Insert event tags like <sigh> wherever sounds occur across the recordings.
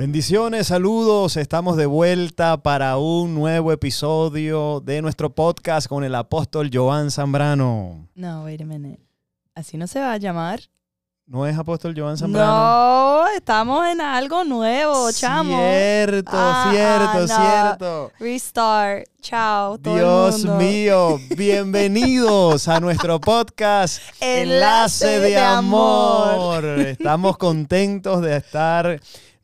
Bendiciones, saludos. Estamos de vuelta para un nuevo episodio de nuestro podcast con el apóstol Joan Zambrano. No, wait a minute. Así no se va a llamar. ¿No es apóstol Joan Zambrano? No, estamos en algo nuevo, chamo. Cierto, Ah, cierto, ah, no. cierto. Restart. Chao. todo el Dios mundo. mío, <laughs> bienvenidos a nuestro podcast Enlace de Amor. Estamos contentos de estar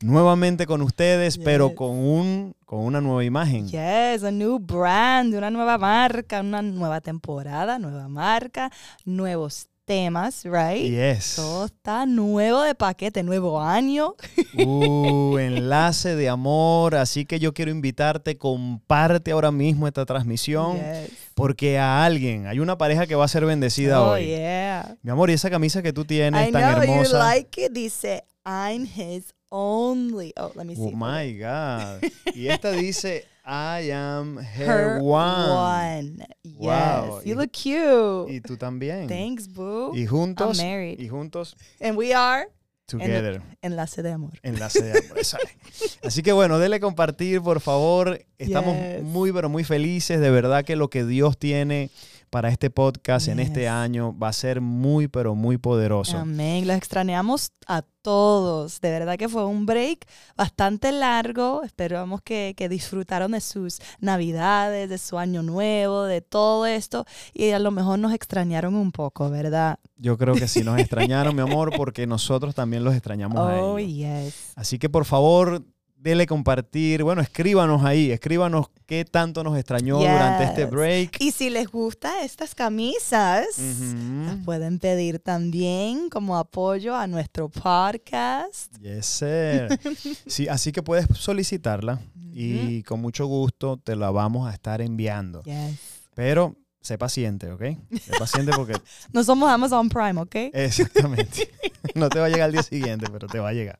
nuevamente con ustedes, pero con un con una nueva imagen. Yes, a new brand, una nueva marca, una nueva temporada, nueva marca, nuevos temas, right? Yes. Todo está nuevo de paquete, nuevo año. <laughs> Uh, enlace de amor. Así que yo quiero invitarte, comparte ahora mismo esta transmisión. Yes. Porque a alguien, hay una pareja que va a ser bendecida Oh, hoy. yeah. Mi amor, y esa camisa que tú tienes I tan know you hermosa. like it. Dice, I'm his only. Oh, let me see. Oh my God. <laughs> Y esta dice, I am her, Her one. one. Yes. Wow. You Y- look cute. Y tú también. Thanks, boo. Y juntos, I'm married. y juntos, And we are together. enlace de amor. Enlace de amor. <laughs> Así que bueno, dele compartir, por favor. Estamos Yes. muy, pero muy felices. De verdad que lo que Dios tiene para este podcast en este año va a ser muy, pero muy poderoso. Amén. Los extrañamos a todos. De verdad que fue un break bastante largo. Esperamos que, que disfrutaron de sus navidades, de su año nuevo, de todo esto. Y a lo mejor nos extrañaron un poco, ¿verdad? Yo creo que sí nos <laughs> extrañaron, mi amor, porque nosotros también los extrañamos a Oh, ellos. yes. Así que por favor, dele compartir. Bueno, escríbanos ahí, escríbanos qué tanto nos extrañó durante este break. Y si les gustan estas camisas, las pueden pedir también como apoyo a nuestro podcast. Yes, sir. <laughs> Sí, así que puedes solicitarla y con mucho gusto te la vamos a estar enviando. Yes. Pero sé paciente, ¿ok? Sé paciente porque <laughs> No somos Amazon Prime, ¿ok? exactamente. <laughs> No te va a llegar al día siguiente, pero te va a llegar.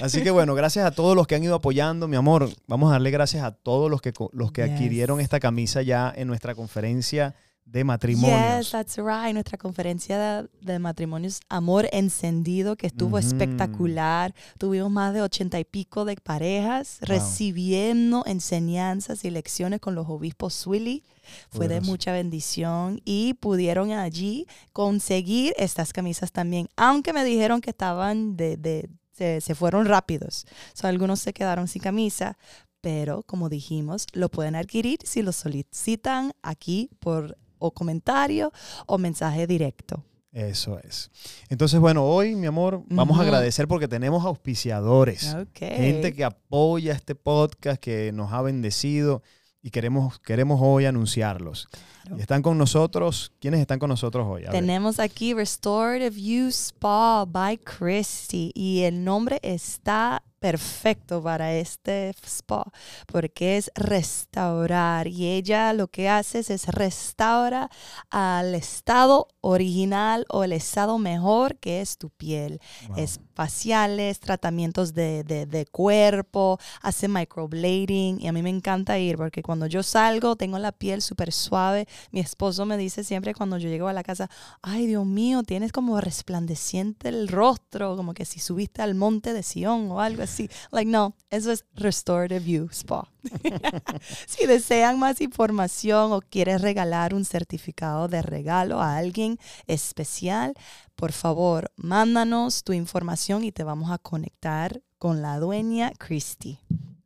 Así que bueno, gracias a todos los que han ido apoyando, mi amor. Vamos a darle gracias a todos los que, los que Yes. adquirieron esta camisa ya en nuestra conferencia de matrimonios. Yes, that's right. Nuestra conferencia de, de matrimonios Amor Encendido, que estuvo espectacular. Tuvimos más de ochenta y pico de parejas Wow. recibiendo enseñanzas y lecciones con los obispos Swilly. Fue de mucha bendición y pudieron allí conseguir estas camisas también, aunque me dijeron que estaban de, de- se, se fueron rápidos. O sea, algunos se quedaron sin camisa, pero como dijimos, lo pueden adquirir si lo solicitan aquí por o comentario o mensaje directo. Eso es. Entonces, bueno, hoy, mi amor, vamos a agradecer porque tenemos auspiciadores. Ok. Gente que apoya este podcast, que nos ha bendecido y queremos, queremos hoy anunciarlos. Claro. Y están con nosotros. ¿Quiénes están con nosotros hoy? A ver. Tenemos aquí Restorative You Spa by Christy y el nombre está perfecto para este spa porque es restaurar y ella lo que hace es, es restaura al estado original o el estado mejor que es tu piel. Wow. Es faciales, tratamientos de, de- de cuerpo, hace microblading y a mí me encanta ir porque cuando yo salgo tengo la piel súper suave. Mi esposo me dice siempre cuando yo llego a la casa, ay Dios mío, tienes como resplandeciente el rostro, como que si subiste al monte de Sion o algo así. Like, no, eso es Restorative You Spa. <laughs> si desean más información o quieres regalar un certificado de regalo a alguien especial, por favor, mándanos tu información y te vamos a conectar con la dueña Christy.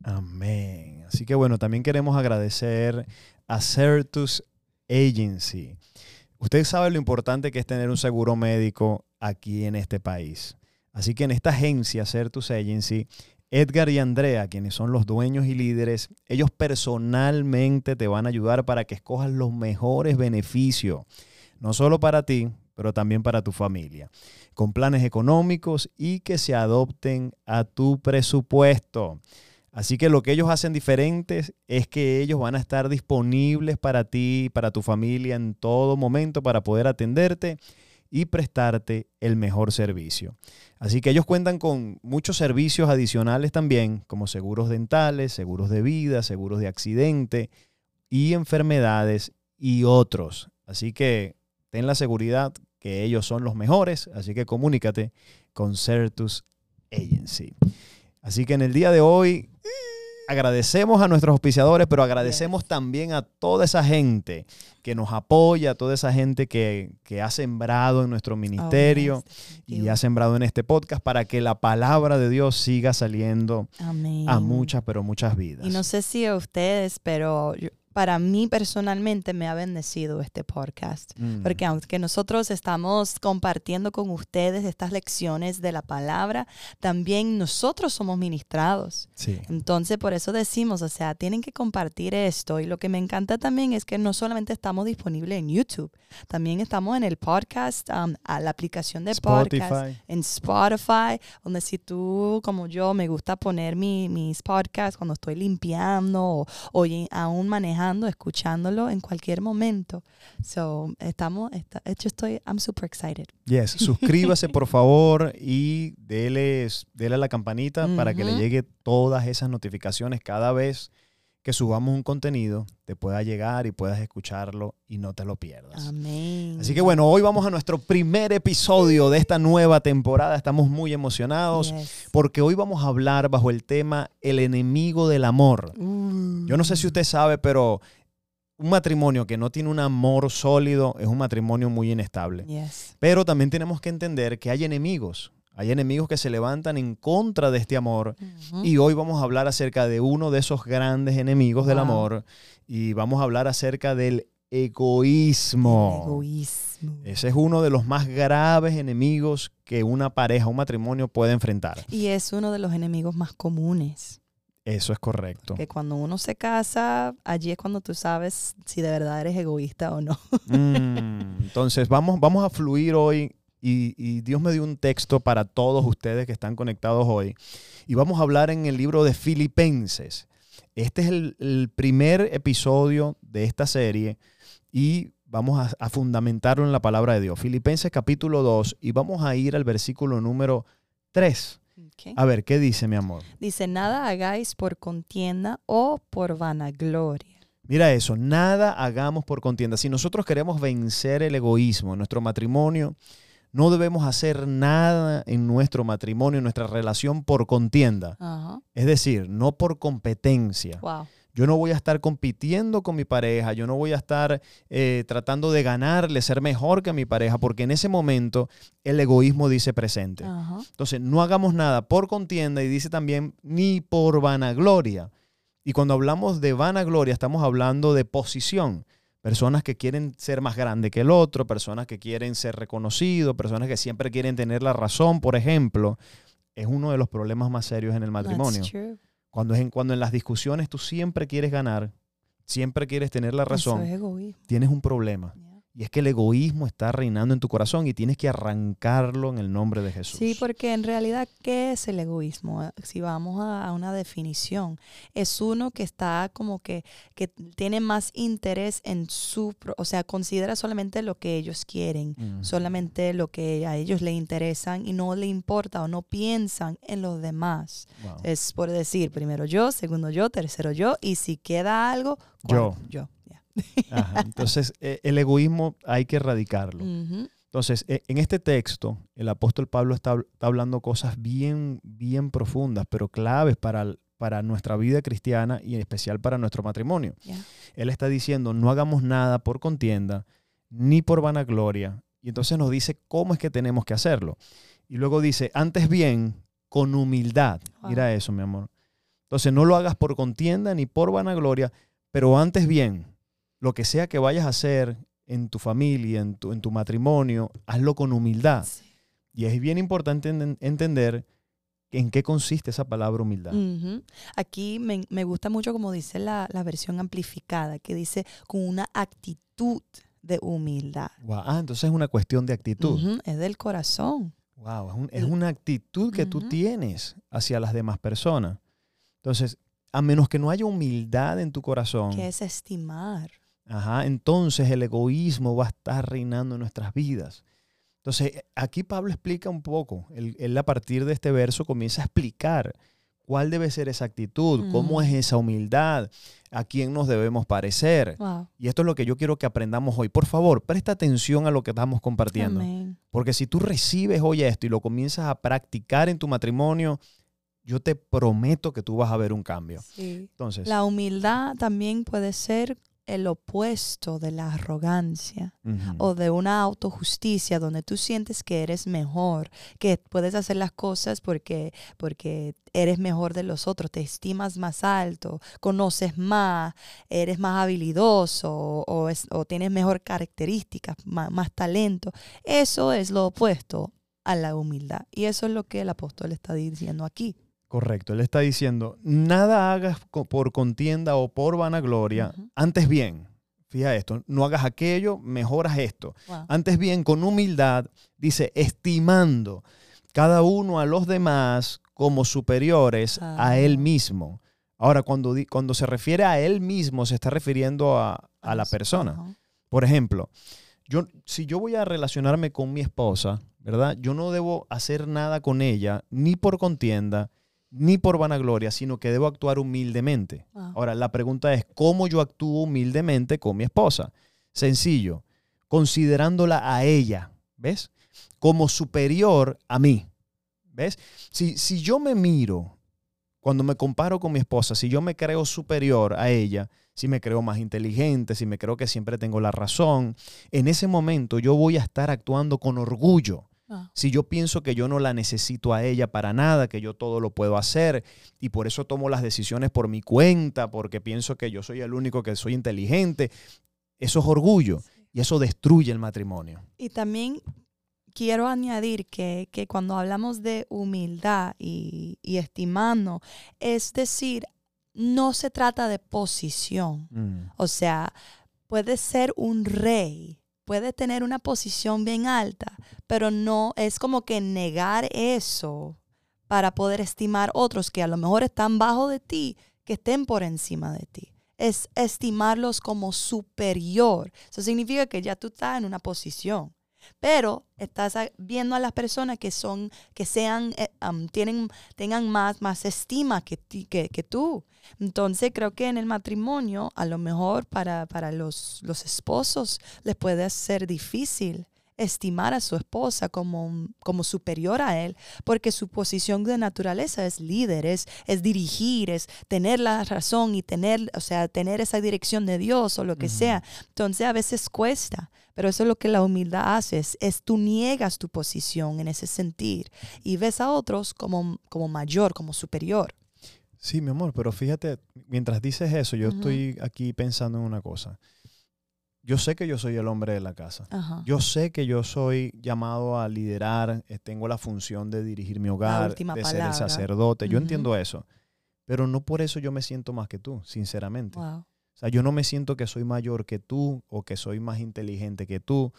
Amén. Así que bueno, también queremos agradecer a Certus Agency. Usted sabe lo importante que es tener un seguro médico aquí en este país. Así que en esta agencia, Certus Agency, Edgar y Andrea, quienes son los dueños y líderes, ellos personalmente te van a ayudar para que escojas los mejores beneficios, no solo para ti, pero también para tu familia, con planes económicos y que se adopten a tu presupuesto. Así que lo que ellos hacen diferentes es que ellos van a estar disponibles para ti, para tu familia en todo momento para poder atenderte y prestarte el mejor servicio. Así que ellos cuentan con muchos servicios adicionales también, como seguros dentales, seguros de vida, seguros de accidente y enfermedades y otros. Así que ten la seguridad que ellos son los mejores, así que comunícate con Certus Agency. Así que en el día de hoy agradecemos a nuestros auspiciadores, pero agradecemos también a toda esa gente que nos apoya, a toda esa gente que, que ha sembrado en nuestro ministerio Oh, y ha sembrado en este podcast para que la palabra de Dios siga saliendo Amén. a muchas, pero muchas vidas. Y no sé si a ustedes, pero para mí personalmente me ha bendecido este podcast. Mm. Porque aunque nosotros estamos compartiendo con ustedes estas lecciones de la palabra, también nosotros somos ministrados. Sí. Entonces, por eso decimos, o sea, tienen que compartir esto. Y lo que me encanta también es que no solamente estamos disponibles en YouTube, también estamos en el podcast, um, a la aplicación de podcast, Spotify. en Spotify, donde si tú, como yo, me gusta poner mi- mis podcasts cuando estoy limpiando o, o aún manejando, escuchándolo en cualquier momento. So, estamos, está, yo estoy, I'm super excited. Yes, <laughs> suscríbase por favor y dele, dele a la campanita para que le llegue todas esas notificaciones cada vez que subamos un contenido, te pueda llegar y puedas escucharlo y no te lo pierdas. Amén. Así que bueno, hoy vamos a nuestro primer episodio de esta nueva temporada. Estamos muy emocionados Yes. porque hoy vamos a hablar bajo el tema El enemigo del amor. Yo no sé si usted sabe, pero un matrimonio que no tiene un amor sólido es un matrimonio muy inestable. Yes. Pero también tenemos que entender que hay enemigos. Hay enemigos que se levantan en contra de este amor. Y hoy vamos a hablar acerca de uno de esos grandes enemigos del amor. Y vamos a hablar acerca del egoísmo. El egoísmo. Ese es uno de los más graves enemigos que una pareja, un matrimonio puede enfrentar. Y es uno de los enemigos más comunes. Eso es correcto. Que cuando uno se casa, allí es cuando tú sabes si de verdad eres egoísta o no. Mm, entonces, vamos, vamos a fluir hoy y, y Dios me dio un texto para todos ustedes que están conectados hoy. Y vamos a hablar en el libro de Filipenses. Este es el, el primer episodio de esta serie y vamos a, a fundamentarlo en la palabra de Dios. Filipenses capítulo 2 y vamos a ir al versículo número 3. Ok. A ver, ¿qué dice mi amor? Dice, nada hagáis por contienda o por vanagloria. Mira eso, nada hagamos por contienda. Si nosotros queremos vencer el egoísmo en nuestro matrimonio, no debemos hacer nada en nuestro matrimonio, en nuestra relación por contienda. Es decir, no por competencia. Wow. Yo no voy a estar compitiendo con mi pareja, yo no voy a estar eh, tratando de ganarle, ser mejor que mi pareja, porque en ese momento el egoísmo dice presente. Entonces, no hagamos nada por contienda y dice también ni por vanagloria. Y cuando hablamos de vanagloria, estamos hablando de posición. Personas que quieren ser más grande que el otro, personas que quieren ser reconocidos, personas que siempre quieren tener la razón, por ejemplo. Es uno de los problemas más serios en el matrimonio. Cuando, es en, cuando en las discusiones tú siempre quieres ganar, siempre quieres tener la Eso razón, es egoísmo. tienes un problema. Y es que el egoísmo está reinando en tu corazón y tienes que arrancarlo en el nombre de Jesús. Sí, porque en realidad, ¿qué es el egoísmo? Si vamos a, una definición, es uno que está como que, que tiene más interés en su, o sea, considera solamente lo que ellos quieren, Mm. solamente lo que a ellos les interesan y no le importa o no piensan en los demás. Wow. Es por decir, primero yo, segundo yo, tercero yo, y si queda algo, Yo. yo. <laughs> Ajá. Entonces, eh, el egoísmo hay que erradicarlo. Entonces, eh, en este texto, el apóstol Pablo está, está hablando cosas bien, bien profundas, pero claves para, para nuestra vida cristiana y en especial para nuestro matrimonio. Él está diciendo, no hagamos nada por contienda, ni por vanagloria. Y entonces nos dice cómo es que tenemos que hacerlo. Y luego dice, antes bien, con humildad. Wow. Mira eso, mi amor. Entonces, no lo hagas por contienda ni por vanagloria, pero antes bien, lo que sea que vayas a hacer en tu familia, en tu, en tu matrimonio, hazlo con humildad. Sí. Y es bien importante enten- entender en qué consiste esa palabra humildad. Aquí me, me gusta mucho como dice la, la versión amplificada, que dice con una actitud de humildad. Guau, Ah, entonces es una cuestión de actitud. Es del corazón. Wow, es, un- es una actitud que tú tienes hacia las demás personas. Entonces, a menos que no haya humildad en tu corazón, que es estimar. Ajá, entonces el egoísmo va a estar reinando en nuestras vidas. Entonces, aquí Pablo explica un poco. Él, él a partir de este verso comienza a explicar cuál debe ser esa actitud, cómo Mm. es esa humildad, a quién nos debemos parecer. Wow. Y esto es lo que yo quiero que aprendamos hoy. Por favor, presta atención a lo que estamos compartiendo. Amén. Porque si tú recibes hoy esto y lo comienzas a practicar en tu matrimonio, yo te prometo que tú vas a ver un cambio. Sí. Entonces, La humildad también puede ser el opuesto de la arrogancia o de una autojusticia donde tú sientes que eres mejor, que puedes hacer las cosas porque, porque eres mejor de los otros, te estimas más alto, conoces más, eres más habilidoso o, o es- o tienes mejor características, más, más talento. Eso es lo opuesto a la humildad. Y eso es lo que el apóstol está diciendo aquí. Correcto. Él está diciendo, nada hagas por contienda o por vanagloria, antes bien, fija esto, no hagas aquello, mejoras esto. Wow. Antes bien, con humildad, dice, estimando cada uno a los demás como superiores a Ah. él mismo. Ahora, cuando, cuando se refiere a él mismo, se está refiriendo a, a la persona. Por ejemplo, yo, si yo voy a relacionarme con mi esposa, ¿verdad? Yo no debo hacer nada con ella, ni por contienda, ni por vanagloria, sino que debo actuar humildemente. Wow. Ahora, la pregunta es, ¿cómo yo actúo humildemente con mi esposa? Sencillo, considerándola a ella, ¿ves? Como superior a mí, ¿ves? Si, si yo me miro, cuando me comparo con mi esposa, si yo me creo superior a ella, si me creo más inteligente, si me creo que siempre tengo la razón, en ese momento yo voy a estar actuando con orgullo. Wow. Si yo pienso que yo no la necesito a ella para nada, que yo todo lo puedo hacer y por eso tomo las decisiones por mi cuenta, porque pienso que yo soy el único que soy inteligente, eso es orgullo y eso destruye el matrimonio. Y también quiero añadir que, que cuando hablamos de humildad y, y estimando, es decir, no se trata de posición. Mm, O sea, puede ser un rey, puede tener una posición bien alta, pero no es como que negar eso para poder estimar otros que a lo mejor están bajo de ti, que estén por encima de ti. Es estimarlos como superior. Eso significa que ya tú estás en una posición. Pero estás viendo a las personas que son, que sean, eh, tienen, tengan más, más estima que, ti- que, que tú. Entonces creo que en el matrimonio, a lo mejor para, para los, los esposos les puede ser difícil estimar a su esposa como, como superior a él, porque su posición de naturaleza es líder, es, es dirigir, es tener la razón y tener, o sea, tener esa dirección de Dios o lo que sea. Entonces a veces cuesta, pero eso es lo que la humildad hace, es, es tú niegas tu posición en ese sentir y ves a otros como, como mayor, como superior. Sí, mi amor, pero fíjate, mientras dices eso, yo estoy aquí pensando en una cosa. Yo sé que yo soy el hombre de la casa. Ajá. Yo sé que yo soy llamado a liderar, eh, tengo la función de dirigir mi hogar, de ser el sacerdote. Yo entiendo eso. Pero no por eso yo me siento más que tú, sinceramente. Wow. O sea, yo no me siento que soy mayor que tú o que soy más inteligente que tú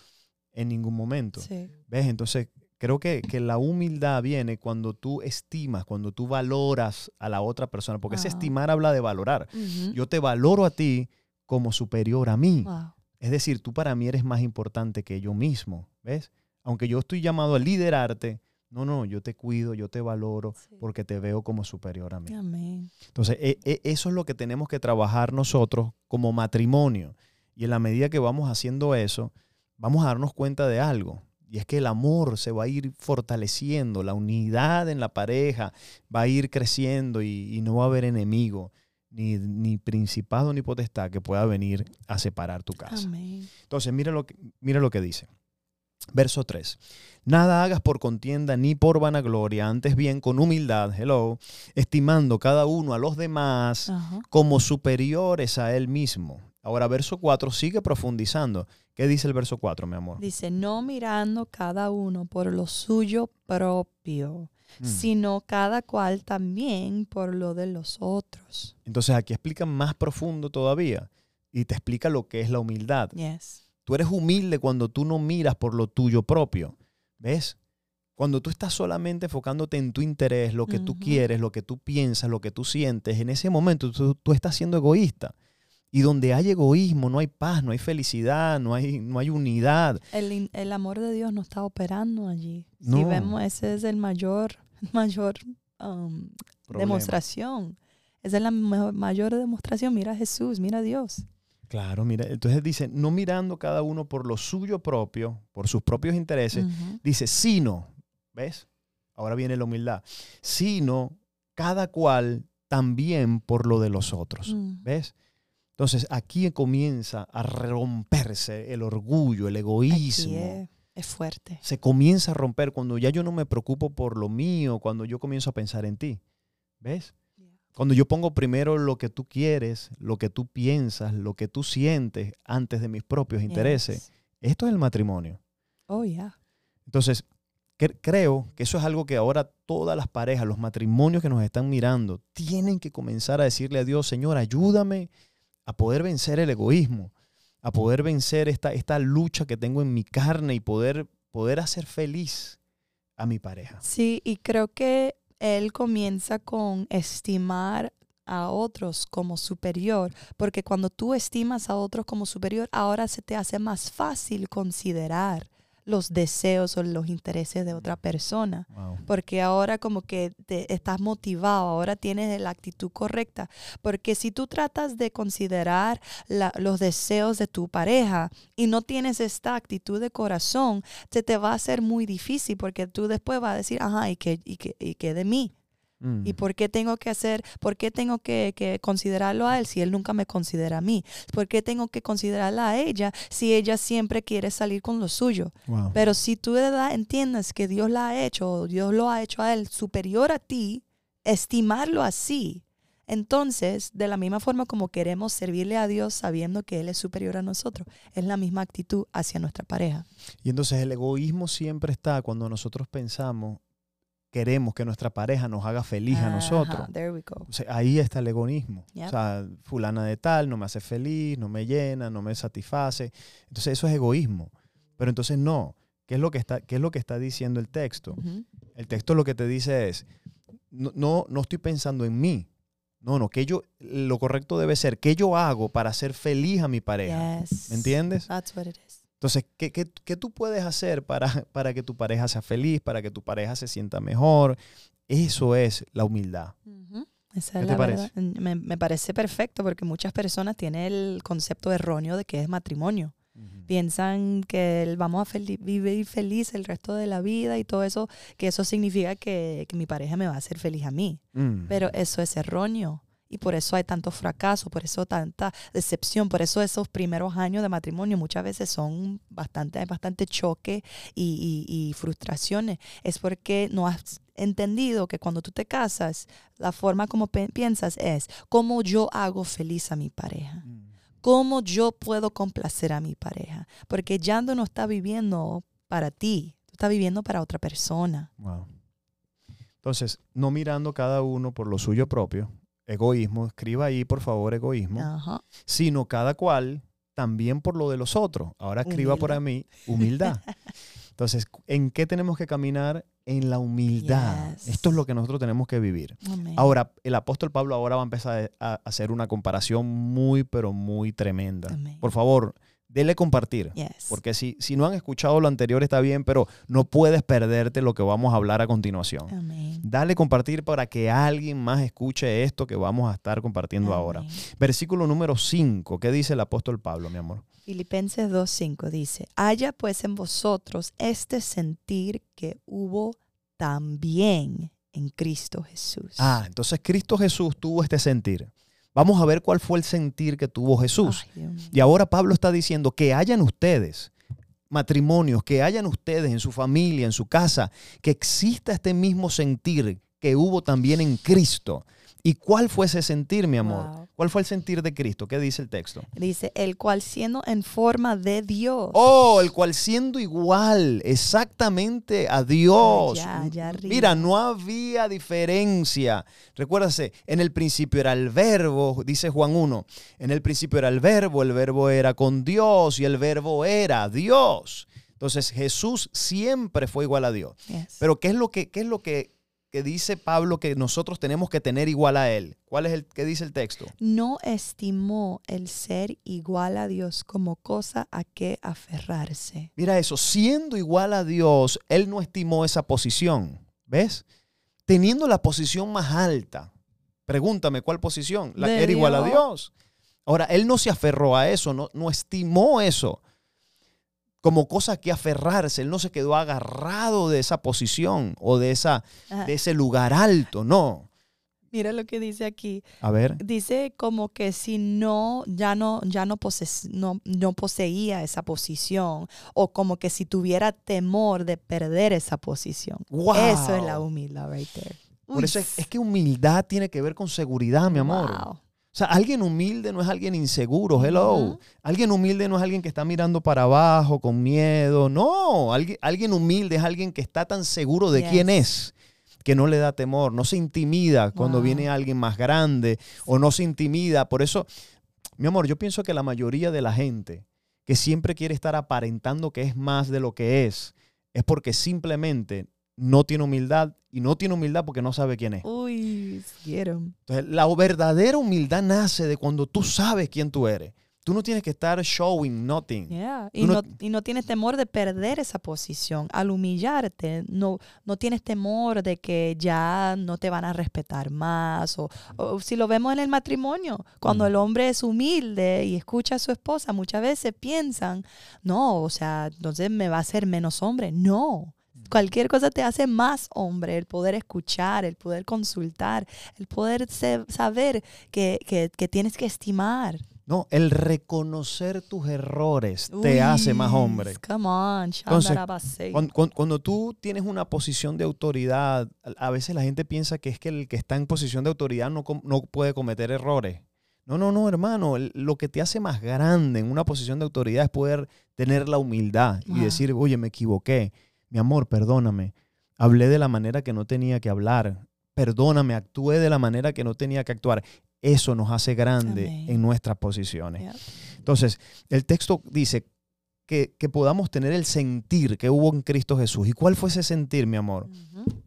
en ningún momento. Sí. ¿Ves? Entonces, creo que, que la humildad viene cuando tú estimas, cuando tú valoras a la otra persona, porque ese estimar habla de valorar. Yo te valoro a ti como superior a mí. Wow. Es decir, tú para mí eres más importante que yo mismo, ¿ves? Aunque yo estoy llamado a liderarte, no, no, yo te cuido, yo te valoro Sí. porque te veo como superior a mí. Amén. Entonces, e- e- eso es lo que tenemos que trabajar nosotros como matrimonio. Y en la medida que vamos haciendo eso, vamos a darnos cuenta de algo. Y es que el amor se va a ir fortaleciendo, la unidad en la pareja va a ir creciendo y, y no va a haber enemigo, ni, ni principado ni potestad que pueda venir a separar tu casa. Amén. Entonces, mira lo que, mira lo que dice. Verso 3. Nada hagas por contienda ni por vanagloria, antes bien con humildad, hello, estimando cada uno a los demás Ajá. como superiores a él mismo. Ahora, verso 4 sigue profundizando. ¿Qué dice el verso 4, mi amor? Dice, no mirando cada uno por lo suyo propio, Mm. sino cada cual también por lo de los otros. Entonces, aquí explica más profundo todavía y te explica lo que es la humildad. Yes. Tú eres humilde cuando tú no miras por lo tuyo propio. ¿Ves? Cuando tú estás solamente enfocándote en tu interés, lo que tú quieres, lo que tú piensas, lo que tú sientes, en ese momento tú, tú estás siendo egoísta. Y donde hay egoísmo, no hay paz, no hay felicidad, no hay, no hay unidad. El, el amor de Dios no está operando allí. Si No. vemos, ese es el mayor, <laughs> mayor um, demostración. Esa es la mayor demostración. Mira a Jesús, mira a Dios. Claro, mira, entonces dice, no mirando cada uno por lo suyo propio, por sus propios intereses, dice, sino, ¿ves? Ahora viene la humildad, sino cada cual también por lo de los otros. Mm. ¿Ves? Entonces aquí comienza a romperse el orgullo, el egoísmo. Es, fuerte. Se comienza a romper cuando ya yo no me preocupo por lo mío, cuando yo comienzo a pensar en ti. ¿Ves? Cuando yo pongo primero lo que tú quieres, lo que tú piensas, lo que tú sientes antes de mis propios intereses. Yes. Esto es el matrimonio. Oh, yeah. Entonces, cre- creo que eso es algo que ahora todas las parejas, los matrimonios que nos están mirando, tienen que comenzar a decirle a Dios, Señor, ayúdame a poder vencer el egoísmo, a poder vencer esta, esta lucha que tengo en mi carne y poder, poder hacer feliz a mi pareja. Sí, y creo que él comienza con estimar a otros como superior, porque cuando tú estimas a otros como superior, ahora se te hace más fácil considerar los deseos o los intereses de otra persona. Wow. porque ahora como que te estás motivado, ahora tienes la actitud correcta, porque si tú tratas de considerar la- los deseos de tu pareja y no tienes esta actitud de corazón, se te va a hacer muy difícil porque tú después vas a decir, ajá, ¿y qué, y qué, y qué de mí? Mm. ¿Y por qué tengo que hacer, por qué tengo que, que considerarlo a él si él nunca me considera a mí? ¿Por qué tengo que considerarla a ella si ella siempre quiere salir con lo suyo? Wow. Pero si tú de verdad entiendes que Dios la ha hecho, o Dios lo ha hecho a él superior a ti, estimarlo así, entonces, de la misma forma como queremos servirle a Dios sabiendo que Él es superior a nosotros, es la misma actitud hacia nuestra pareja. Y entonces el egoísmo siempre está cuando nosotros pensamos, queremos que nuestra pareja nos haga feliz a nosotros. there we go. O sea, ahí está el egoísmo. Yep. O sea, fulana de tal no me hace feliz, no me llena, no me satisface. Entonces eso es egoísmo. Pero entonces no. ¿Qué es lo que está, qué es lo que está diciendo el texto? Ujú. El texto lo que te dice es, no, no, no estoy pensando en mí. No, no, que yo, lo correcto debe ser, ¿qué yo hago para hacer feliz a mi pareja? Yes. ¿Me entiendes? That's what it is. Entonces, ¿qué, qué, qué tú puedes hacer para, <laughs> para que tu pareja sea feliz, para que tu pareja se sienta mejor? Eso es la humildad. Esa ¿Qué te parece? verdad. Me, me parece perfecto porque muchas personas tienen el concepto erróneo de que es matrimonio. piensan que vamos a fel- vivir feliz el resto de la vida y todo eso, que eso significa que, que mi pareja me va a hacer feliz a mí. Mm. Pero eso es erróneo. Y por eso hay tanto fracaso, por eso tanta decepción, por eso esos primeros años de matrimonio muchas veces son bastante, bastante choque y, y- y frustraciones. Es porque no has entendido que cuando tú te casas, la forma como piensas es cómo yo hago feliz a mi pareja Mm. cómo yo puedo complacer a mi pareja. Porque ya no está viviendo para ti, tú estás viviendo para otra persona. Wow. Entonces, no mirando cada uno por lo suyo propio, egoísmo, escriba ahí por favor egoísmo, Ajá. sino cada cual también por lo de los otros. Ahora escriba por mí humildad. Entonces, ¿en qué tenemos que caminar? En la humildad. Yes. Esto es lo que nosotros tenemos que vivir. Amén. Ahora, el apóstol Pablo ahora va a empezar a hacer una comparación muy, pero muy tremenda. Amén. Por favor, dele compartir. Yes. Porque si, si no han escuchado lo anterior está bien, pero no puedes perderte lo que vamos a hablar a continuación. Amén. Dale compartir para que alguien más escuche esto que vamos a estar compartiendo ahora. Versículo número 5. ¿Qué dice el apóstol Pablo, mi amor? Filipenses 2.5 dice, haya pues en vosotros este sentir que hubo también en Cristo Jesús. Ah, entonces Cristo Jesús tuvo este sentir. Vamos a ver cuál fue el sentir que tuvo Jesús. Ay. Y ahora Pablo está diciendo que hayan ustedes matrimonios, que hayan ustedes en su familia, en su casa, que exista este mismo sentir que hubo también en Cristo. ¿Y cuál fue ese sentir, mi amor? Wow. ¿Cuál fue el sentir de Cristo? ¿Qué dice el texto? Dice, el cual siendo en forma de Dios. Oh, el cual siendo igual exactamente a Dios. Allá, allá arriba. Mira, no había diferencia. Recuérdase, en el principio era el verbo, dice Juan 1. En el principio era el verbo, el verbo era con Dios y el verbo era Dios. Entonces Jesús siempre fue igual a Dios. Yes. Pero ¿qué es lo que, qué es lo que, que dice Pablo que nosotros tenemos que tener igual a Él? ¿Cuál es el que dice el texto? no estimó el ser igual a Dios como cosa a que aferrarse. Mira eso, siendo igual a Dios, Él no estimó esa posición. ¿Ves? Teniendo la posición más alta. Pregúntame, ¿cuál posición? La que era igual a Dios. Dios. Ahora, Él no se aferró a eso, no, no estimó eso como cosa que aferrarse. Él no se quedó agarrado de esa posición o de, esa, Ajá. de ese lugar alto, no. Mira lo que dice aquí. A ver. Dice como que si no, ya no, ya no, pose- no, no poseía esa posición, o como que si tuviera temor de perder esa posición. ¡Wow! Eso es la humildad right there. Por Uy, eso es, es que humildad tiene que ver con seguridad, mi amor. wow. O sea, alguien humilde no es alguien inseguro, hello. Alguien humilde no es alguien que está mirando para abajo con miedo. No, alguien, alguien humilde es alguien que está tan seguro de Yes. quién es que no le da temor, no se intimida cuando Wow. viene alguien más grande o no se intimida. Por eso, mi amor, yo pienso que la mayoría de la gente que siempre quiere estar aparentando que es más de lo que es, es porque simplemente no tiene humildad y no tiene humildad porque no sabe quién es. Uy, 'em. Entonces, la verdadera humildad nace de cuando tú sabes quién tú eres. Tú no tienes que estar showing nothing. Yeah. Y, no- no, y no tienes temor de perder esa posición. Al humillarte, no, no tienes temor de que ya no te van a respetar más. O, o si lo vemos en el matrimonio, cuando Mm. el hombre es humilde y escucha a su esposa, muchas veces piensan, no, o sea, entonces me va a hacer menos hombre. No. Cualquier cosa te hace más hombre, el poder escuchar, el poder consultar, el poder saber que, que- que tienes que estimar. No, el reconocer tus errores te hace más hombre. Come on, Entonces. Cuando, cuando- cuando tú tienes una posición de autoridad, a veces la gente piensa que es que el que está en posición de autoridad no, no puede cometer errores. No, no, no, hermano. Lo que te hace más grande en una posición de autoridad es poder tener la humildad y decir, oye, me equivoqué. Mi amor, perdóname. Hablé de la manera que no tenía que hablar. Perdóname, actué de la manera que no tenía que actuar. Eso nos hace grande Amén. en nuestras posiciones. Yep. Entonces, el texto dice que, que podamos tener el sentir que hubo en Cristo Jesús. ¿Y cuál fue ese sentir, mi amor?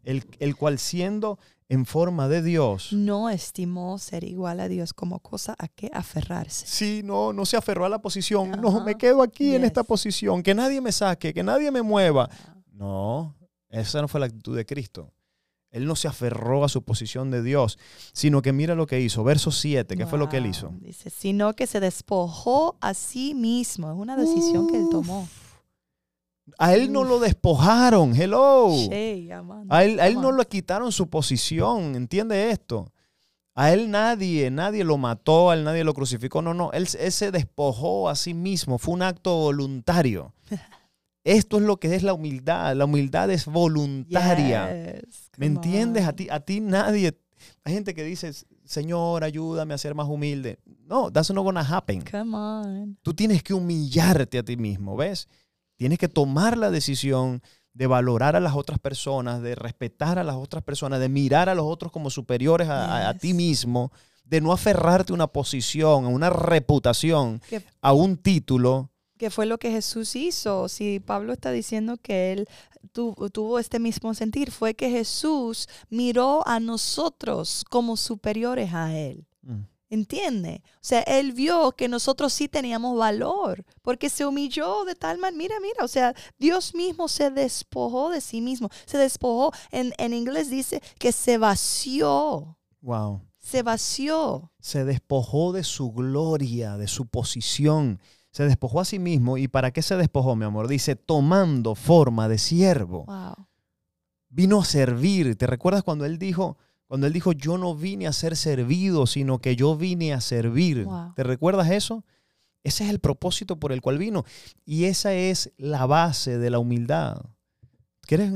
El, el cual siendo en forma de Dios. No estimó ser igual a Dios como cosa a que aferrarse. Sí, no, no se aferró a la posición. No, me quedo aquí en esta posición. Que nadie me saque, que nadie me mueva. No, esa no fue la actitud de Cristo. Él no se aferró a su posición de Dios, sino que mira lo que hizo. Verso 7, ¿qué fue lo que él hizo? Dice, sino que se despojó a sí mismo. Es una decisión que él tomó. A él no lo despojaron. Hello. A él, a él no le quitaron su posición, ¿entiende esto? A él nadie, nadie lo mató, a él nadie lo crucificó, no, no, él, él se despojó a sí mismo, fue un acto voluntario. <laughs> Esto es lo que es la humildad, la humildad es voluntaria. Yes, ¿Me entiendes? A ti, a ti nadie, hay gente que dice, Señor, ayúdame a ser más humilde. No, that's not gonna happen. Come on. Tú tienes que humillarte a ti mismo, ¿ves? Tienes que tomar la decisión de valorar a las otras personas, de respetar a las otras personas, de mirar a los otros como superiores a, a- a ti mismo, de no aferrarte a una posición, a una reputación, a un título. Que fue lo que Jesús hizo. Si Pablo está diciendo que él tu- tuvo este mismo sentir, fue que Jesús miró a nosotros como superiores a él. ¿Entiende? O sea, él vio que nosotros sí teníamos valor, porque se humilló de tal manera, mira, mira, o sea, Dios mismo se despojó de sí mismo, se despojó, en, en inglés dice que se vació, Wow. se vació. Se despojó de su gloria, de su posición. Se despojó a sí mismo. ¿Y para qué se despojó, mi amor? Dice, tomando forma de siervo. Wow. vino a servir. ¿Te recuerdas cuando él dijo, cuando él dijo, yo no vine a ser servido, sino que yo vine a servir? Wow. ¿Te recuerdas eso? Ese es el propósito por el cual vino. Y esa es la base de la humildad. ¿Quieres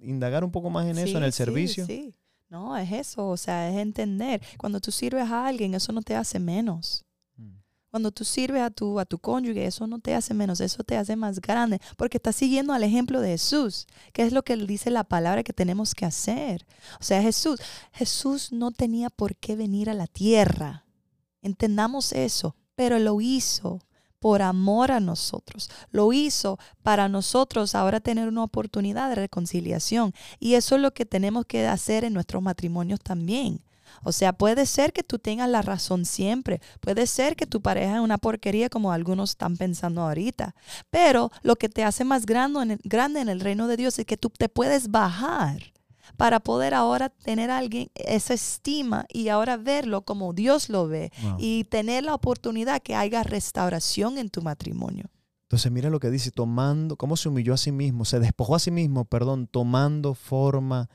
indagar un poco más en eso, en el sí, servicio? Sí, No, es eso, o sea, es entender. Cuando tú sirves a alguien, eso no te hace menos. Cuando tú sirves a tu, a tu cónyuge, eso no te hace menos, eso te hace más grande, porque estás siguiendo al ejemplo de Jesús, que es lo que dice la palabra que tenemos que hacer. O sea, Jesús, Jesús no tenía por qué venir a la tierra. Entendamos eso, pero lo hizo por amor a nosotros. Lo hizo para nosotros ahora tener una oportunidad de reconciliación. Y eso es lo que tenemos que hacer en nuestros matrimonios también. O sea, puede ser que tú tengas la razón siempre, puede ser que tu pareja es una porquería como algunos están pensando ahorita, pero lo que te hace más grande en el, grande en el reino de Dios es que tú te puedes bajar para poder ahora tener a alguien esa estima y ahora verlo como Dios lo ve Wow. y tener la oportunidad que haya restauración en tu matrimonio. Entonces mira lo que dice, tomando, cómo se humilló a sí mismo, se despojó a sí mismo, perdón, tomando forma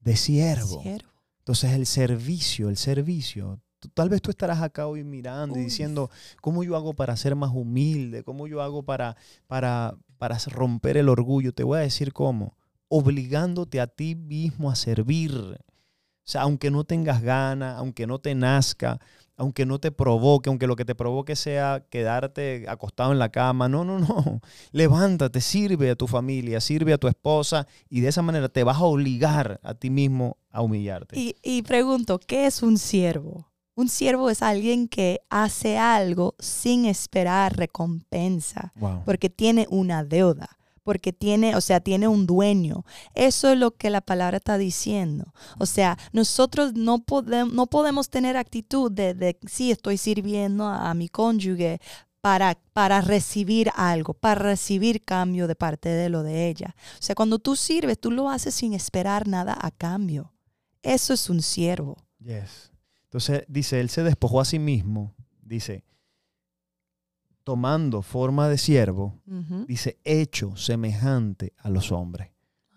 de siervo. Siervo. Entonces el servicio, el servicio. Tal vez tú estarás acá hoy mirando y diciendo, ¿cómo yo hago para ser más humilde? ¿Cómo yo hago para, para, para romper el orgullo? Te voy a decir cómo. Obligándote a ti mismo a servir. O sea, aunque no tengas ganas, aunque no te nazca, aunque no te provoque, aunque lo que te provoque sea quedarte acostado en la cama. No, no, no. <laughs> Levántate, sirve a tu familia, sirve a tu esposa y de esa manera te vas a obligar a ti mismo a humillarte. Y, y pregunto, ¿qué es un siervo? Un siervo es alguien que hace algo sin esperar recompensa, Wow. porque tiene una deuda, porque tiene, o sea, tiene un dueño. Eso es lo que la palabra está diciendo. O sea, nosotros no, podemos no podemos tener actitud de, de sí, estoy sirviendo a, a mi cónyuge para, para recibir algo, para recibir cambio de parte de lo de ella. O sea, cuando tú sirves, tú lo haces sin esperar nada a cambio. Eso es un siervo. Yes. Entonces dice, él se despojó a sí mismo, dice, tomando forma de siervo, dice, hecho semejante a los hombres.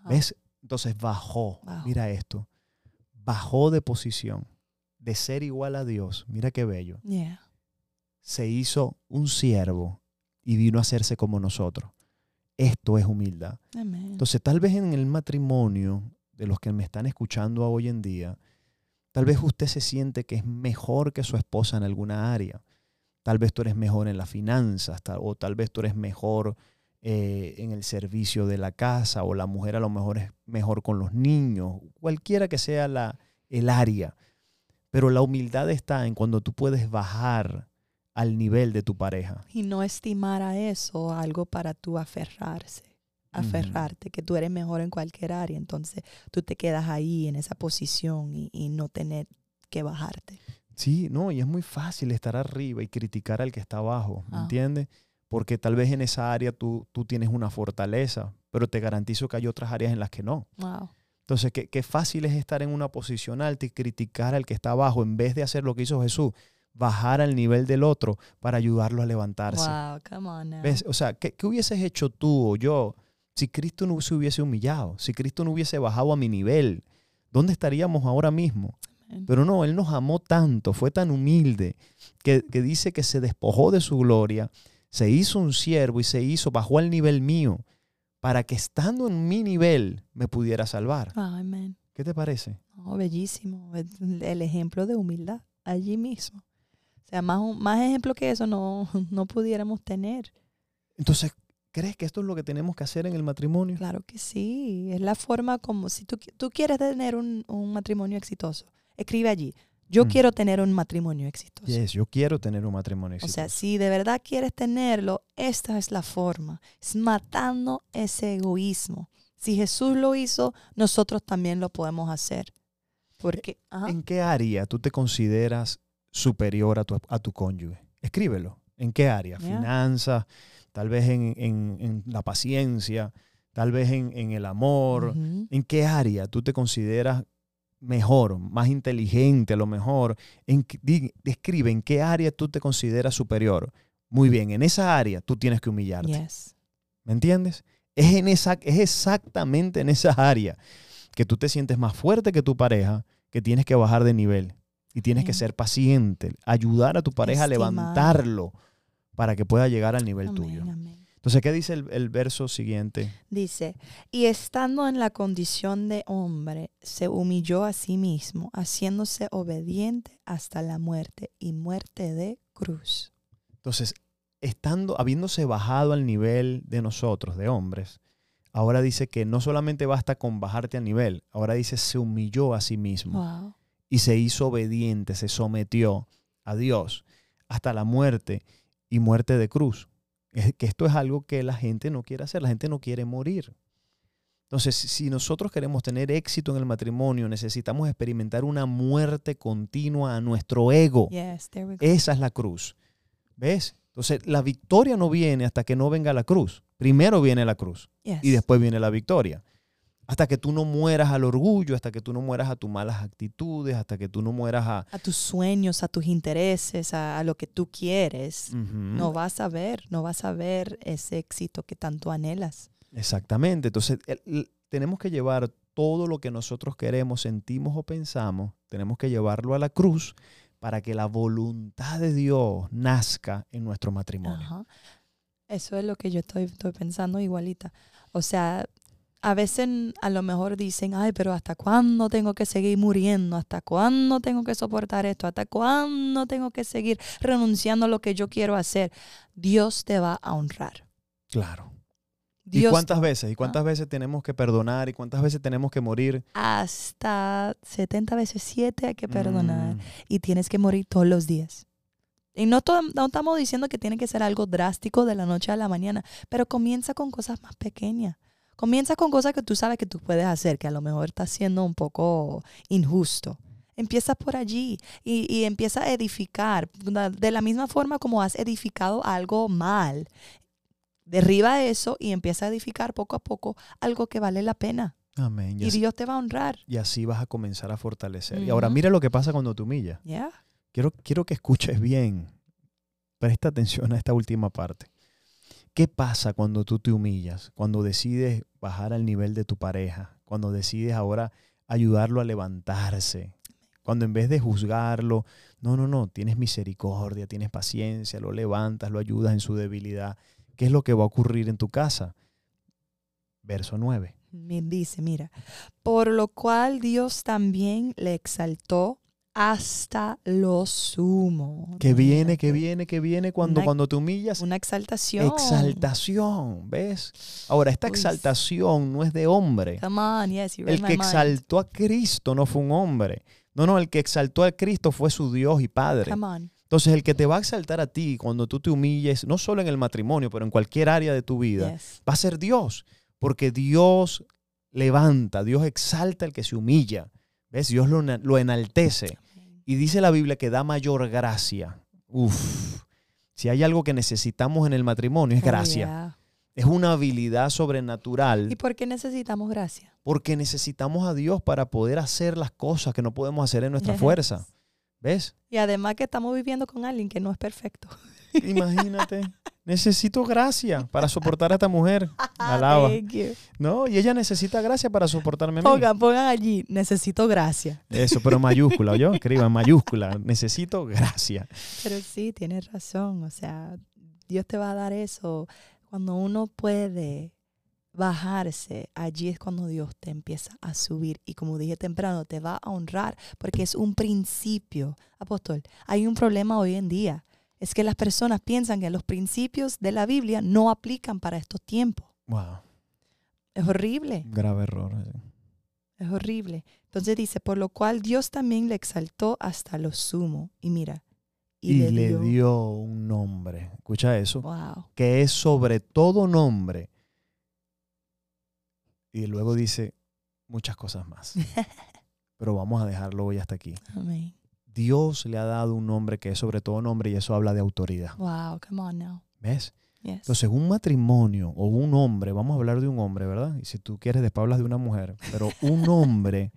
¿Ves? Entonces bajó, Wow. mira esto, bajó de posición, de ser igual a Dios, mira qué bello, Yeah. se hizo un siervo y vino a hacerse como nosotros. Esto es humildad. Amén. Entonces, tal vez en el matrimonio de los que me están escuchando hoy en día, tal vez usted se siente que es mejor que su esposa en alguna área. Tal vez tú eres mejor en las finanzas, o tal vez tú eres mejor eh, en el servicio de la casa, o la mujer a lo mejor es mejor con los niños, cualquiera que sea la, el área. Pero la humildad está en cuando tú puedes bajar al nivel de tu pareja. y no estimar a eso algo para tú aferrarse, aferrarte, que tú eres mejor en cualquier área, entonces tú te quedas ahí en esa posición y, y no tener que bajarte. Sí, no, y es muy fácil estar arriba y criticar al que está abajo, ¿me Ah. entiendes? Porque tal vez en esa área tú, tú tienes una fortaleza, pero te garantizo que hay otras áreas en las que no. Wow. Entonces, qué, qué fácil es estar en una posición alta y criticar al que está abajo en vez de hacer lo que hizo Jesús, bajar al nivel del otro para ayudarlo a levantarse. Wow, come on now. ¿Ves? O sea, ¿qué, qué hubieses hecho tú o yo si Cristo no se hubiese humillado? Si Cristo no hubiese bajado a mi nivel, ¿dónde estaríamos ahora mismo? Pero no, Él nos amó tanto, fue tan humilde, que, que dice que se despojó de su gloria, se hizo un siervo y se hizo, bajó al nivel mío, para que estando en mi nivel me pudiera salvar. Amén. ¿Qué te parece? Oh, bellísimo. El ejemplo de humildad allí mismo. O sea, más, más ejemplo que eso no, <laughs> no pudiéramos tener. Entonces, ¿crees que esto es lo que tenemos que hacer en el matrimonio? Claro que sí. Es la forma como si tú, tú quieres tener un, un matrimonio exitoso. Escribe allí. Yo Mm. quiero tener un matrimonio exitoso. Yes, yo quiero tener un matrimonio O sea, exitoso. si de verdad quieres tenerlo, esta es la forma. Es matando ese egoísmo. Si Jesús lo hizo, nosotros también lo podemos hacer. Porque, ajá, ¿En qué área tú te consideras superior a tu, a tu cónyuge? Escríbelo. ¿En qué área? Yeah. Finanzas, tal vez en, en- en la paciencia, tal vez en, en el amor. ¿En qué área tú te consideras mejor, más inteligente a lo mejor? En, describe en qué área tú te consideras superior. Muy bien, en esa área tú tienes que humillarte. yes. ¿Me entiendes? Es, en esa, es exactamente en esa área que tú te sientes más fuerte que tu pareja, que tienes que bajar de nivel y tienes que ser paciente, ayudar a tu pareja Estimar. a levantarlo para que pueda llegar al nivel Amén, tuyo. amén. Entonces, ¿qué dice el, el verso siguiente? Dice, y estando en la condición de hombre, se humilló a sí mismo, haciéndose obediente hasta la muerte y muerte de cruz. Entonces, estando, habiéndose bajado al nivel de nosotros, de hombres, ahora dice que no solamente basta con bajarte al nivel, ahora dice se humilló a sí mismo. Wow. y se hizo obediente, se sometió a Dios hasta la muerte y muerte de cruz. Es que esto es algo que la gente no quiere hacer, la gente no quiere morir. Entonces, si nosotros queremos tener éxito en el matrimonio, necesitamos experimentar una muerte continua a nuestro ego. Yes. Esa es la cruz. ¿Ves? Entonces, la victoria no viene hasta que no venga la cruz. Primero viene la cruz Yes. y después viene la victoria. Hasta que tú no mueras al orgullo, hasta que tú no mueras a tus malas actitudes, hasta que tú no mueras a... a tus sueños, a tus intereses, a, a lo que tú quieres. No vas a ver, no vas a ver ese éxito que tanto anhelas. Exactamente. Entonces, el- el- tenemos que llevar todo lo que nosotros queremos, sentimos o pensamos, tenemos que llevarlo a la cruz para que la voluntad de Dios nazca en nuestro matrimonio. Ajá. Eso es lo que yo estoy, estoy pensando igualita. O sea, a veces a lo mejor dicen, ay, pero ¿hasta cuándo tengo que seguir muriendo? ¿Hasta cuándo tengo que soportar esto? ¿Hasta cuándo tengo que seguir renunciando a lo que yo quiero hacer? Dios te va a honrar. Claro. Dios ¿Y cuántas veces? ¿Y cuántas veces tenemos que perdonar? ¿Y cuántas veces tenemos que morir? Hasta 70 veces 7 hay que perdonar. Mm, y tienes que morir todos los días. Y no estamos diciendo que tiene que ser algo drástico de la noche a la mañana, pero comienza con cosas más pequeñas. Comienza con cosas que tú sabes que tú puedes hacer, que a lo mejor está siendo un poco injusto. Empieza por allí y, y empieza a edificar. De la misma forma como has edificado algo mal, derriba eso y empieza a edificar poco a poco algo que vale la pena. Amén. Y Y así, Dios te va a honrar. y así vas a comenzar a fortalecer. Y ahora mira lo que pasa cuando te humillas. ¿Ya? Quiero, quiero que escuches bien. Presta atención a esta última parte. ¿Qué pasa cuando tú te humillas? Cuando decides bajar al nivel de tu pareja. Cuando decides ahora ayudarlo a levantarse. Cuando en vez de juzgarlo, no, no, no, tienes misericordia, tienes paciencia, lo levantas, lo ayudas en su debilidad. ¿Qué es lo que va a ocurrir en tu casa? Verso 9. Me dice, mira, por lo cual Dios también le exaltó hasta lo sumo. Que viene, que viene, que viene cuando, Una- cuando te humillas. Una exaltación. Exaltación, ¿ves? Ahora, esta exaltación no es de hombre. Come on, yes, you read El que mind. exaltó a Cristo no fue un hombre. No, no, el que exaltó a Cristo fue su Dios y Padre. Come on. Entonces, el que te va a exaltar a ti cuando tú te humilles, no solo en el matrimonio, pero en cualquier área de tu vida, Yes. va a ser Dios. Porque Dios levanta, Dios exalta al que se humilla. ¿Ves? Dios lo, lo enaltece. Y dice la Biblia que da mayor gracia. Uf. Si hay algo que necesitamos en el matrimonio es Oh, gracia. yeah. Es una habilidad sobrenatural ¿Y por qué necesitamos gracia? porque necesitamos a Dios para poder hacer las cosas que no podemos hacer en nuestra Yes. fuerza. ¿Ves? Y además que estamos viviendo con alguien que no es perfecto. <laughs> Imagínate. Necesito gracia para soportar a esta mujer. <laughs> Alaba. Thank you. No, y ella necesita gracia para soportarme a mí. Pongan, pongan allí, necesito gracia. Eso, pero en mayúscula, yo escriba en mayúscula. Necesito gracia. Pero sí, tienes razón. O sea, Dios te va a dar eso. Cuando uno puede bajarse, allí es cuando Dios te empieza a subir. Y como dije temprano, te va a honrar porque es un principio. Apóstol, hay un problema hoy en día. Es que las personas piensan que los principios de la Biblia no aplican para estos tiempos. Wow, Es horrible. grave error. Es horrible. Entonces dice, por lo cual Dios también le exaltó hasta lo sumo. Y mira, Y, le, dio... un nombre. Escucha eso. Wow. Que es sobre todo nombre. Y luego dice muchas cosas más. <laughs> Pero vamos a dejarlo hoy hasta aquí. Amén. Dios le ha dado un nombre que es sobre todo nombre y eso habla de autoridad. Wow, come on now. ¿Ves? Yes. Entonces, un matrimonio o un hombre, vamos a hablar de un hombre, ¿verdad? Y si tú quieres, después hablas de una mujer, pero un <laughs> hombre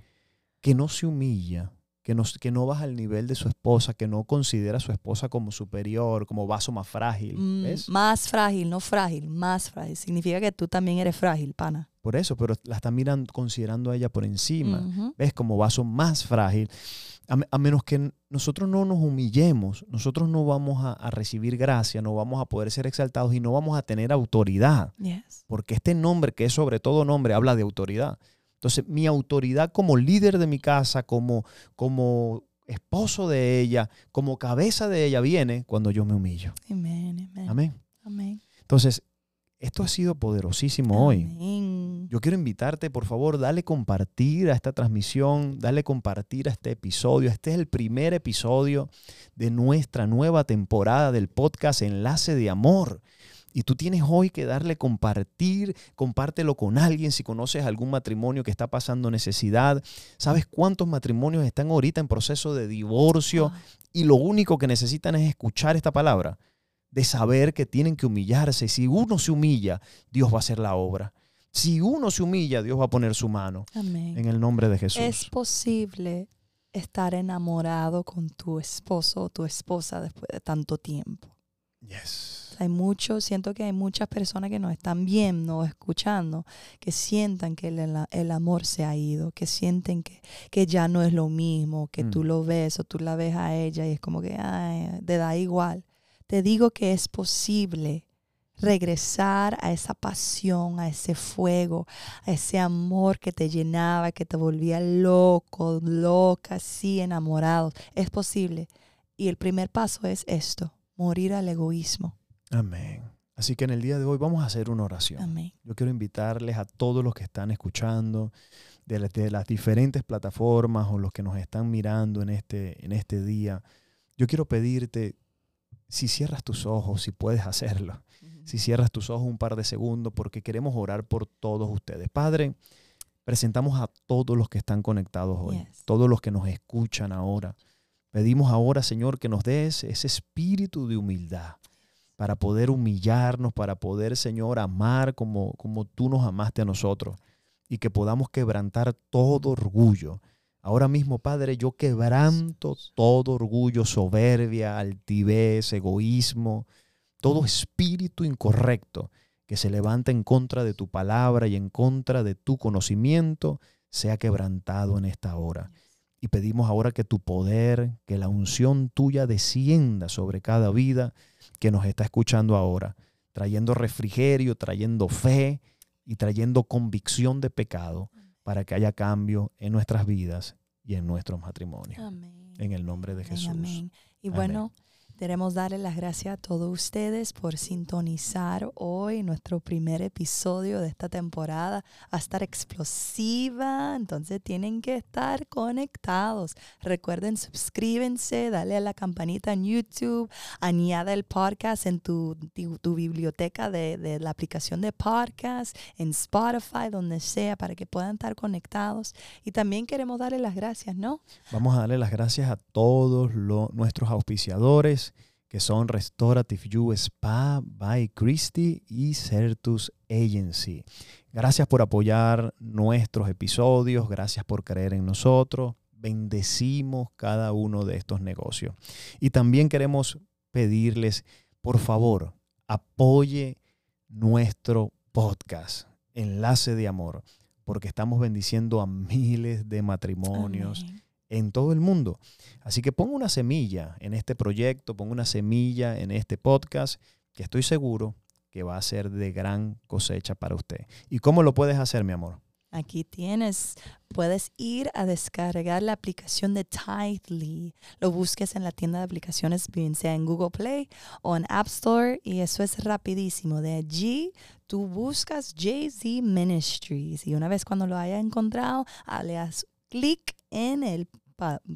que no se humilla, que no, que no baja al nivel de su esposa, que no considera a su esposa como superior, como vaso más frágil, Mm, ¿ves? más frágil, no frágil, más frágil. Significa que tú también eres frágil, pana. Por eso, pero la está mirando, considerando a ella por encima, Ujú. ¿ves? Como vaso más frágil. A, me- a menos que nosotros no nos humillemos, nosotros no vamos a, a recibir gracia, no vamos a poder ser exaltados y no vamos a tener autoridad. Yes. porque este nombre, que es sobre todo nombre, habla de autoridad. Entonces, mi autoridad como líder de mi casa, como, como esposo de ella, como cabeza de ella, viene cuando yo me humillo. Amén. Amén. Entonces, esto ha sido poderosísimo hoy. Yo quiero invitarte, por favor, dale compartir a esta transmisión, dale compartir a este episodio. Este es el primer episodio de nuestra nueva temporada del podcast Enlace de Amor. Y tú tienes hoy que darle compartir, compártelo con alguien si conoces algún matrimonio que está pasando necesidad. ¿Sabes cuántos matrimonios están ahorita en proceso de divorcio Wow. y lo único que necesitan es escuchar esta palabra? De saber que tienen que humillarse. Si uno se humilla, Dios va a hacer la obra. Si uno se humilla, Dios va a poner su mano Amén. en el nombre de Jesús. Es posible estar enamorado con tu esposo o tu esposa después de tanto tiempo. Yes. Hay muchos, siento que hay muchas personas que nos están viendo o escuchando que sientan que el, el amor se ha ido, que sienten que, que, ya no es lo mismo, que tú Mm. lo ves o tú la ves a ella y es como que ay, te da igual. Te digo que es posible regresar a esa pasión, a ese fuego, a ese amor que te llenaba, que te volvía loco, loca, así enamorado. Es posible. Y el primer paso es esto, morir al egoísmo. Amén. Así que en el día de hoy vamos a hacer una oración. Amén. Yo quiero invitarles a todos los que están escuchando de, la- de las diferentes plataformas o los que nos están mirando en este, en este día. Yo quiero pedirte, si cierras tus ojos, si puedes hacerlo, si cierras tus ojos un par de segundos, porque queremos orar por todos ustedes. Padre, presentamos a todos los que están conectados hoy, Yes. todos los que nos escuchan ahora. Pedimos ahora, Señor, que nos des ese espíritu de humildad para poder humillarnos, para poder, Señor, amar como, como tú nos amaste a nosotros y que podamos quebrantar todo orgullo. Ahora mismo, Padre, yo quebranto todo orgullo, soberbia, altivez, egoísmo, todo espíritu incorrecto que se levanta en contra de tu palabra y en contra de tu conocimiento, sea quebrantado en esta hora. Y pedimos ahora que tu poder, que la unción tuya descienda sobre cada vida que nos está escuchando ahora, trayendo refrigerio, trayendo fe y trayendo convicción de pecado para que haya cambio en nuestras vidas y en nuestros matrimonios. Amén. En el nombre de Amén, Jesús. amén. Y Amén. bueno, queremos darle las gracias a todos ustedes por sintonizar hoy nuestro primer episodio de esta temporada. A estar explosiva, entonces tienen que estar conectados. Recuerden, suscríbanse, dale a la campanita en YouTube, añada el podcast en tu, tu, biblioteca de, de la aplicación de podcast, en Spotify, donde sea, para que puedan estar conectados. Y también queremos darle las gracias, ¿no? Vamos a darle las gracias a todos lo- nuestros auspiciadores que son Restorative You Spa by Christie y Certus Agency. Gracias por apoyar nuestros episodios, gracias por creer en nosotros. Bendecimos cada uno de estos negocios. Y también queremos pedirles, por favor, apoye nuestro podcast, Enlace de Amor, porque estamos bendiciendo a miles de matrimonios. En todo el mundo. Así que ponga una semilla en este proyecto, ponga una semilla en este podcast, que estoy seguro que va a ser de gran cosecha para usted. ¿Y cómo lo puedes hacer, mi amor? Aquí tienes, puedes ir a descargar la aplicación de Tidely. Lo busques en la tienda de aplicaciones, bien sea en Google Play o en App Store, y eso es rapidísimo. De allí tú buscas Jay-Z Ministries y una vez cuando lo hayas encontrado, ah, le das clic en el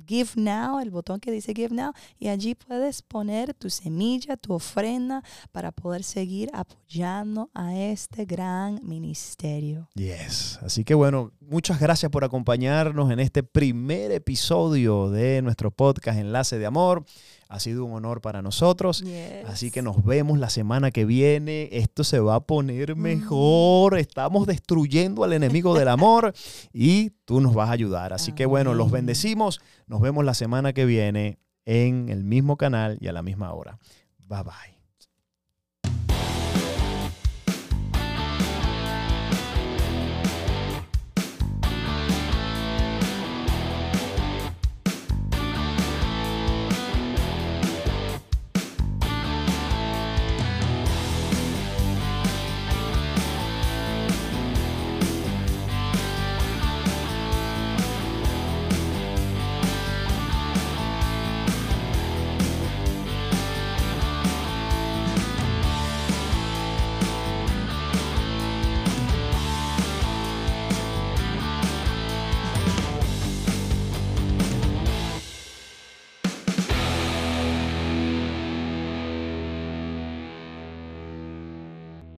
Give Now, el botón que dice Give Now, y allí puedes poner tu semilla, tu ofrenda para poder seguir apoyando a este gran ministerio. Yes. Así que bueno, muchas gracias por acompañarnos en este primer episodio de nuestro podcast Enlace de Amor. Ha sido un honor para nosotros. Así que nos vemos la semana que viene. Esto se va a poner mejor. Estamos destruyendo al enemigo del amor <laughs> y tú nos vas a ayudar. Así que bueno, los bendecimos. Nos vemos la semana que viene en el mismo canal y a la misma hora. Bye bye.